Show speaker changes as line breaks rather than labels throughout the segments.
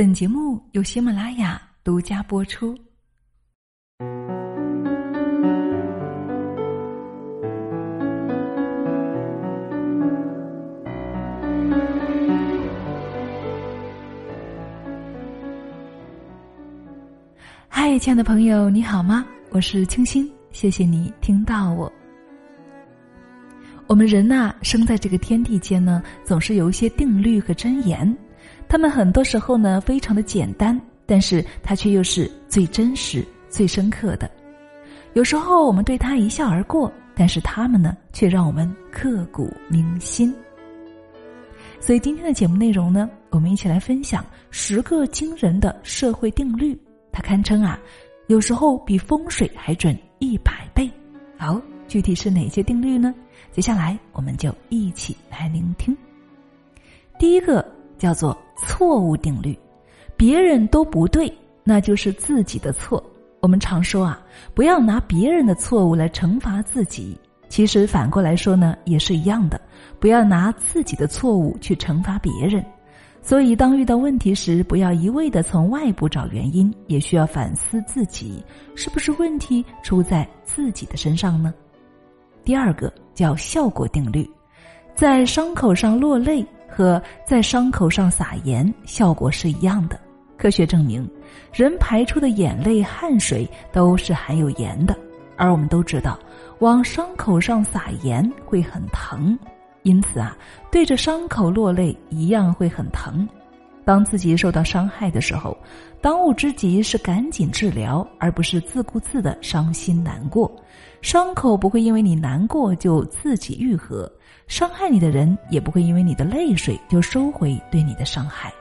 本节目由喜马拉雅独家播出。嗨，亲爱的朋友，你好吗？我是清新，谢谢你听到我。我们人呐，生在这个天地间呢，总是有一些定律和箴言，他们很多时候呢，非常的简单，但是它却又是最真实、最深刻的。有时候我们对他一笑而过，但是他们呢，却让我们刻骨铭心。所以今天的节目内容呢，我们一起来分享十个惊人的社会定律，它堪称啊，有时候比风水还准一百倍。好。具体是哪些定律呢？接下来我们就一起来聆听。第一个叫做错误定律，别人都不对，那就是自己的错。我们常说啊，不要拿别人的错误来惩罚自己。其实反过来说呢，也是一样的，不要拿自己的错误去惩罚别人。所以，当遇到问题时，不要一味的从外部找原因，也需要反思自己，是不是问题出在自己的身上呢？第二个叫效果定律，在伤口上落泪和在伤口上撒盐效果是一样的。科学证明，人排出的眼泪、汗水都是含有盐的，而我们都知道，往伤口上撒盐会很疼，因此啊，对着伤口落泪一样会很疼。当自己受到伤害的时候，当务之急是赶紧治疗，而不是自顾自的伤心难过。伤口不会因为你难过就自己愈合，伤害你的人也不会因为你的泪水就收回对你的伤害。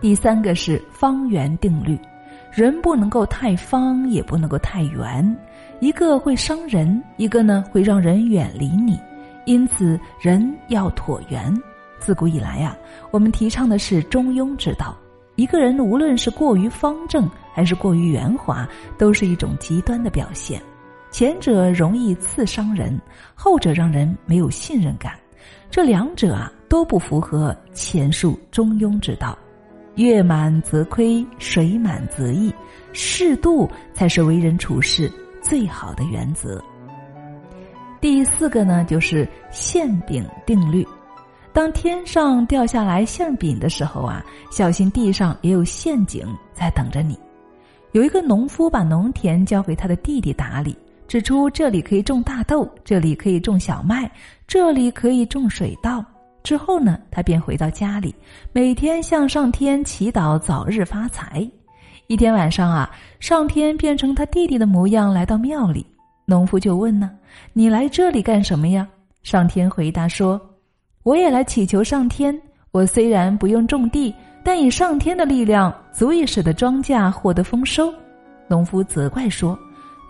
第三个是方圆定律，人不能够太方，也不能够太圆，一个会伤人，一个呢会让人远离你，因此人要椭圆。自古以来呀，我们提倡的是中庸之道。一个人无论是过于方正还是过于圆滑，都是一种极端的表现。前者容易刺伤人，后者让人没有信任感。这两者啊都不符合前述中庸之道。月满则亏，水满则溢，适度才是为人处事最好的原则。第四个呢，就是馅饼定律。当天上掉下来馅饼的时候啊，小心地上也有陷阱在等着你。有一个农夫把农田交给他的弟弟打理，指出这里可以种大豆，这里可以种小麦，这里可以种水稻。之后呢，他便回到家里，每天向上天祈祷早日发财。一天晚上啊，上天变成他弟弟的模样来到庙里，农夫就问呢：“你来这里干什么呀？”上天回答说。我也来祈求上天。我虽然不用种地，但以上天的力量，足以使得庄稼获得丰收。农夫责怪说：“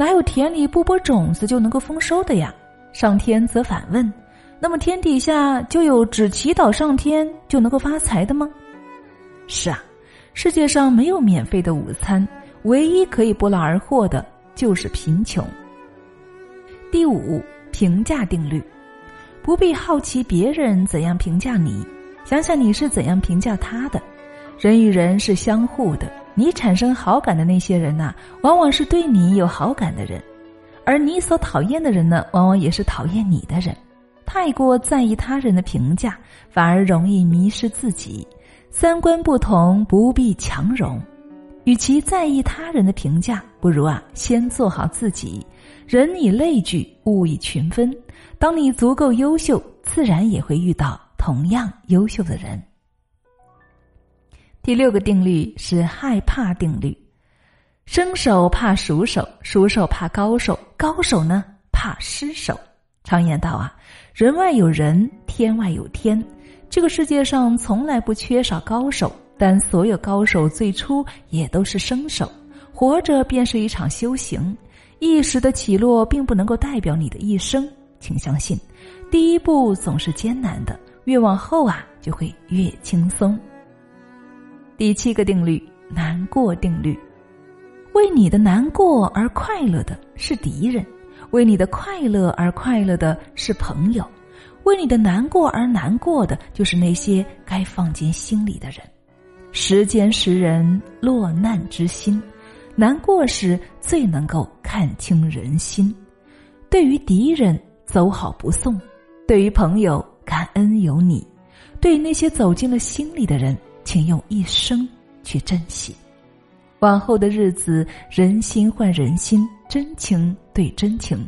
哪有田里不播种子就能够丰收的呀？”上天则反问：“那么天底下就有只祈祷上天就能够发财的吗？”是啊，世界上没有免费的午餐，唯一可以不劳而获的就是贫穷。第五，评价定律。不必好奇别人怎样评价你，想想你是怎样评价他的。人与人是相互的，你产生好感的那些人呐，往往是对你有好感的人；而你所讨厌的人呢，往往也是讨厌你的人。太过在意他人的评价，反而容易迷失自己。三观不同，不必强融。与其在意他人的评价，不如啊，先做好自己。人以类聚，物以群分。当你足够优秀，自然也会遇到同样优秀的人。第六个定律是害怕定律：生手怕熟手，熟手怕高手，高手呢怕失手。常言道啊，人外有人，天外有天。这个世界上从来不缺少高手，但所有高手最初也都是生手。活着便是一场修行，一时的起落并不能够代表你的一生。请相信，第一步总是艰难的，越往后啊就会越轻松。第七个定律：难过定律。为你的难过而快乐的是敌人，为你的快乐而快乐的是朋友，为你的难过而难过的就是那些该放进心里的人。时间识人落难之心，难过时最能够看清人心。对于敌人，走好不送；对于朋友，感恩有你；对于那些走进了心里的人，请用一生去珍惜。往后的日子，人心换人心，真情对真情，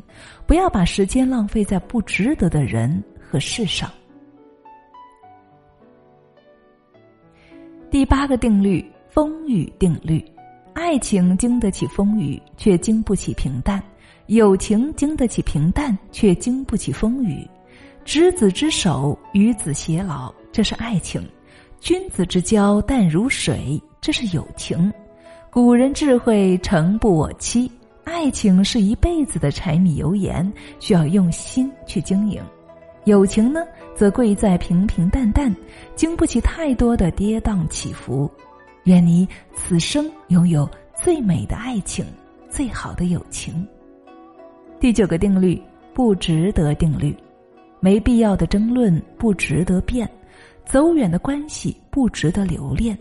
不要把时间浪费在不值得的人和事上。第八个定律：风雨定律。爱情经得起风雨，却经不起平淡；友情经得起平淡，却经不起风雨。执子之手，与子偕老，这是爱情；君子之交淡如水，这是友情。古人智慧诚不我欺，爱情是一辈子的柴米油盐，需要用心去经营；友情呢，则贵在平平淡淡，经不起太多的跌宕起伏。愿你此生拥有最美的爱情，最好的友情。第九个定律：不值得定律，没必要的争论不值得辩，走远的关系不值得留恋。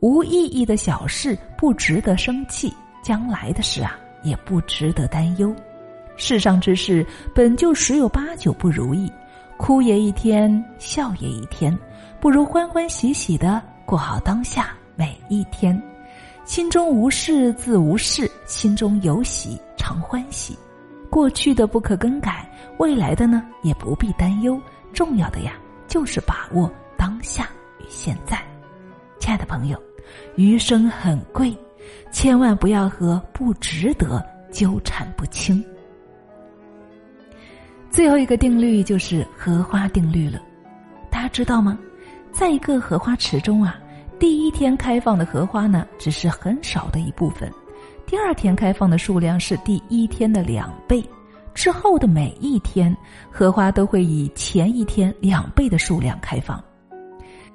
无意义的小事不值得生气，将来的事啊也不值得担忧。世上之事本就十有八九不如意，哭也一天，笑也一天，不如欢欢喜喜的过好当下每一天。心中无事自无事，心中有喜常欢喜。过去的不可更改，未来的呢也不必担忧。重要的呀，就是把握当下与现在。亲爱的朋友，余生很贵，千万不要和不值得纠缠不清。最后一个定律就是荷花定律了，大家知道吗？在一个荷花池中啊，第一天开放的荷花呢，只是很少的一部分；第二天开放的数量是第一天的两倍，之后的每一天，荷花都会以前一天两倍的数量开放。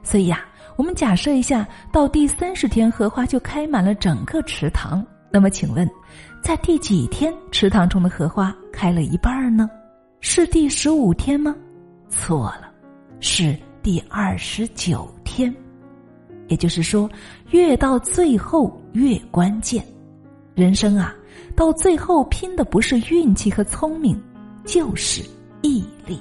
所以呀。我们假设一下，到第三十天，荷花就开满了整个池塘。那么，请问，在第几天，池塘中的荷花开了一半呢？是第十五天吗？错了，是第二十九天。也就是说，越到最后越关键。人生啊，到最后拼的不是运气和聪明，就是毅力。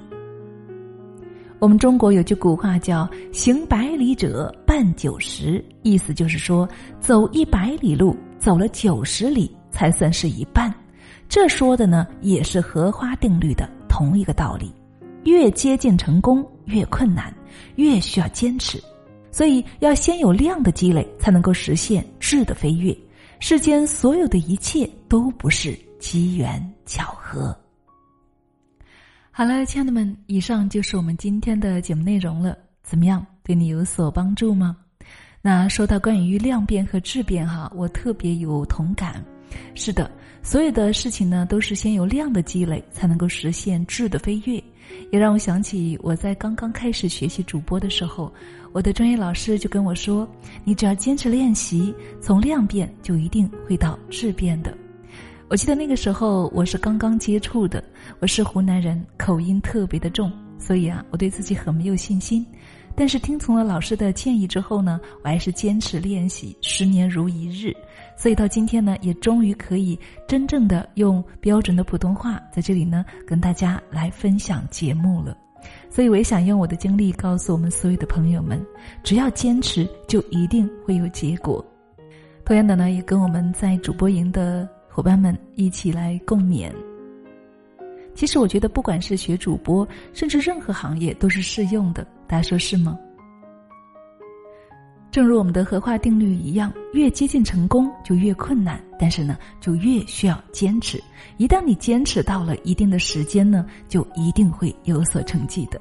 我们中国有句古话叫“行百里者半九十”，意思就是说，走一百里路，走了九十里才算是一半。这说的呢，也是荷花定律的同一个道理。越接近成功，越困难，越需要坚持。所以，要先有量的积累，才能够实现质的飞跃。世间所有的一切都不是机缘巧合。好了，亲爱的们，以上就是我们今天的节目内容了。怎么样，对你有所帮助吗？那说到关于量变和质变，哈，我特别有同感。是的，所有的事情呢，都是先有量的积累，才能够实现质的飞跃。也让我想起我在刚刚开始学习主播的时候，我的专业老师就跟我说：“你只要坚持练习，从量变就一定会到质变的。”我记得那个时候我是刚刚接触的，我是湖南人，口音特别的重，所以啊，我对自己很没有信心。但是听从了老师的建议之后呢，我还是坚持练习，十年如一日。所以到今天呢，也终于可以真正的用标准的普通话在这里呢跟大家来分享节目了。所以我也想用我的经历告诉我们所有的朋友们，只要坚持，就一定会有结果。同样的呢，也跟我们在主播营的。伙伴们一起来共勉。其实我觉得，不管是学主播，甚至任何行业都是适用的。大家说是吗？正如我们的荷花定律一样，越接近成功就越困难，但是呢，就越需要坚持。一旦你坚持到了一定的时间呢，就一定会有所成绩的。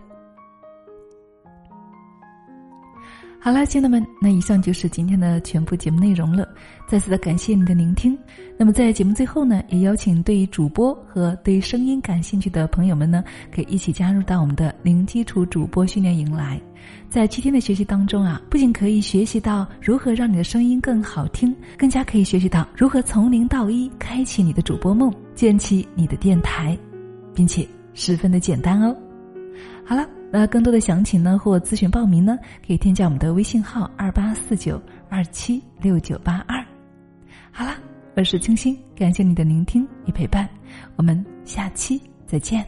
好了，亲爱的们，那以上就是今天的全部节目内容了。再次的感谢你的聆听。那么在节目最后呢，也邀请对主播和对声音感兴趣的朋友们呢，可以一起加入到我们的零基础主播训练营来。在七天的学习当中啊，不仅可以学习到如何让你的声音更好听，更加可以学习到如何从零到一开启你的主播梦，建起你的电台，并且十分的简单哦。好了。那更多的详情呢，或咨询报名呢，可以添加我们的微信号二八四九二七六九八二。好了，我是清新，感谢你的聆听与陪伴，我们下期再见。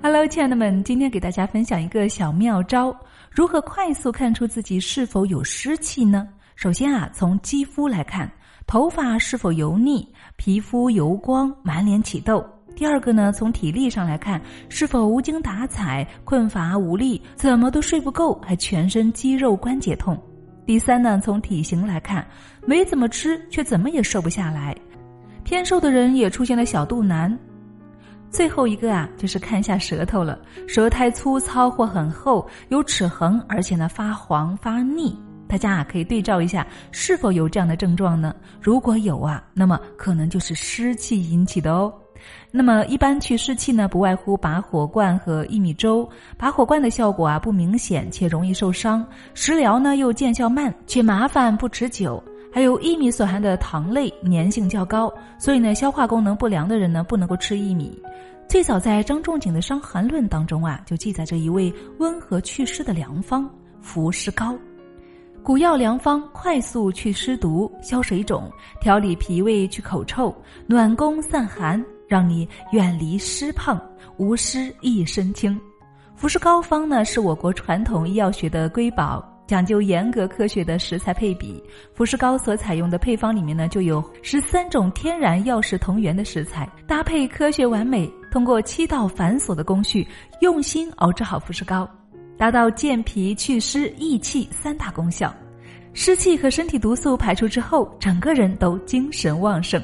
Hello，亲爱的们，今天给大家分享一个小妙招，如何快速看出自己是否有湿气呢？首先啊，从肌肤来看。头发是否油腻，皮肤油光，满脸起痘？第二个呢，从体力上来看，是否无精打采、困乏无力，怎么都睡不够，还全身肌肉关节痛？第三呢，从体型来看，没怎么吃，却怎么也瘦不下来，偏瘦的人也出现了小肚腩。最后一个啊，就是看一下舌头了，舌苔粗糙或很厚，有齿痕，而且呢发黄发腻。大家啊，可以对照一下，是否有这样的症状呢？如果有啊，那么可能就是湿气引起的哦。那么一般去湿气呢，不外乎拔火罐和薏米粥。拔火罐的效果啊不明显，且容易受伤；食疗呢又见效慢，且麻烦不持久。还有薏米所含的糖类粘性较高，所以呢消化功能不良的人呢不能够吃薏米。最早在张仲景的《伤寒论》当中啊，就记载着一味温和祛湿的良方——服湿膏。古药良方，快速去湿毒、消水肿、调理脾胃、去口臭、暖宫散寒，让你远离湿胖，无湿一身轻。服湿膏方呢，是我国传统医药学的瑰宝，讲究严格科学的食材配比。服湿膏所采用的配方里面呢，就有十三种天然药食同源的食材，搭配科学完美，通过七道繁琐的工序，用心熬制好服湿膏。达到健脾祛湿益气三大功效，湿气和身体毒素排出之后，整个人都精神旺盛。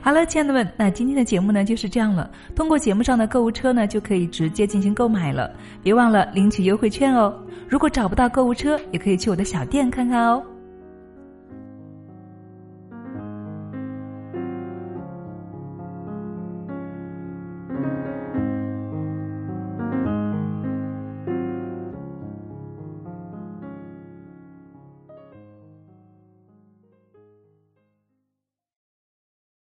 好了，亲爱的们，那今天的节目呢就是这样了。通过节目上的购物车呢，就可以直接进行购买了。别忘了领取优惠券哦。如果找不到购物车，也可以去我的小店看看哦。